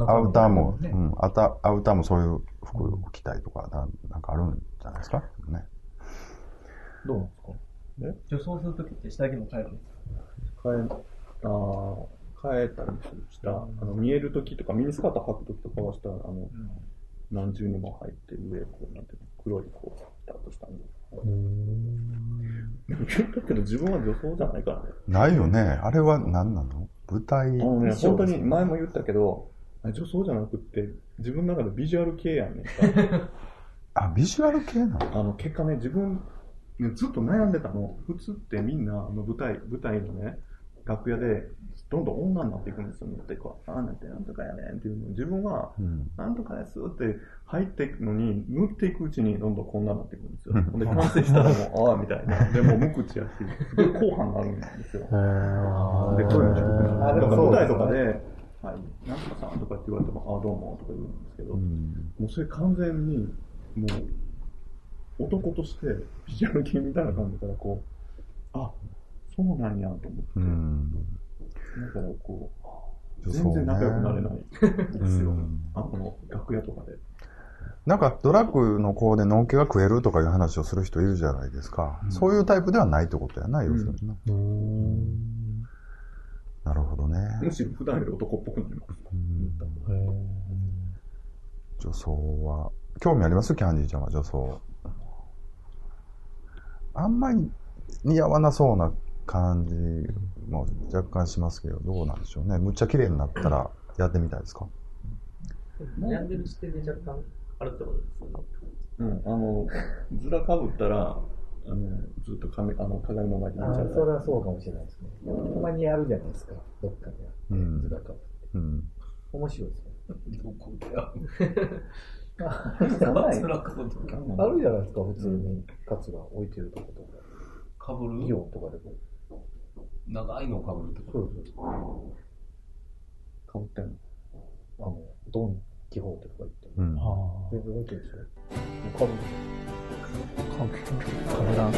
Speaker 1: アウターも、
Speaker 2: ね。
Speaker 1: うん、アタアウターもそういう服を着たいとか、ななんかあるんじゃないですか？ね。
Speaker 2: どうなんですか？
Speaker 8: 女装するときって下着も変えるんですか
Speaker 6: 変え、あー変えた。りした、あの見えるときとか、ミニスカート履くときとかはしたら、あの、何重にも入って上、こう、なんていうの、黒い、こう、ピタッとしたんで。言ったけど自分は女装じゃないからね。
Speaker 1: ないよね。あれは何なの？舞台。
Speaker 6: あのね、本当に前も言ったけど、あ女装じゃなくって、自分の中でビジュアル系やんねんか。[LAUGHS]
Speaker 1: あ、ビジュアル系なの？
Speaker 6: あの、結果ね、自分、ね、ずっと悩んでたの。普通ってみんな、あの舞台、舞台のね、楽屋で、どんどん女になっていくんですよ。ってこう、あなんてなんとかやねんっていうのを自分は、
Speaker 1: うん。
Speaker 6: なんとかですって入っていくのに、塗っていくうちにどんどんこんなになっていくんですよ。で、完成したらもう、[LAUGHS] ああ、みたいな。でも、無口やし、すごい後半があるんですよ。で、声も低くなる。
Speaker 2: あでも
Speaker 6: だから舞台とかで、はい、なんとかさんとかって言われても、ああ、どうもとか言うんですけど、
Speaker 1: うん
Speaker 6: もうそれ完全に、もう、男として、ビジュアル系みたいな感じから、こう、あ、そうなんやと思って、
Speaker 1: うん。
Speaker 6: だからこう、
Speaker 1: 女装ね
Speaker 6: 全然仲良くなれないんですよ。
Speaker 1: うん
Speaker 6: あこの楽屋とかで。
Speaker 1: なんかドラッグの子でのんけが食えるとかいう話をする人いるじゃないですか。そういうタイプではないってことやな、要するにな。
Speaker 3: うーん
Speaker 1: なるほどね。
Speaker 6: むしろ普段より男っぽくなります。
Speaker 1: 女装は、興味あります？キャンディーちゃんは女装。あんまり似合わなそうな感じも若干しますけど、どうなんでしょうね。むっちゃ綺麗になったらやってみたいですか？
Speaker 8: 悩んでる視点で若干あるってことですよね。
Speaker 6: うん、あの、ずらかぶったら、あの、ずっと髪あの鏡の前に
Speaker 2: あー
Speaker 6: 見ちゃう。
Speaker 2: それはそうかもしれないですね。たまにやるじゃないですか、どっかで。
Speaker 1: うん
Speaker 2: ずらかぶ
Speaker 1: うん。
Speaker 2: 面白いですね。
Speaker 5: どこでや [LAUGHS]
Speaker 2: あ
Speaker 5: る。
Speaker 2: あるじゃないですか、普通にカツが置いてるとことか。
Speaker 5: かぶる？
Speaker 2: イオンとかでも。
Speaker 5: 長いのをかぶるってこ
Speaker 2: そうそう。
Speaker 6: かぶってんの。
Speaker 2: あの、ドン・キホーテとか行っても。
Speaker 1: うん。
Speaker 3: あ
Speaker 2: 全然置いてるでしょ。かぶ
Speaker 3: ーかぶらん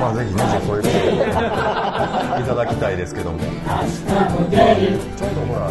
Speaker 1: まあぜひね、そういうことをいただきたいですけども。ちょうどほら、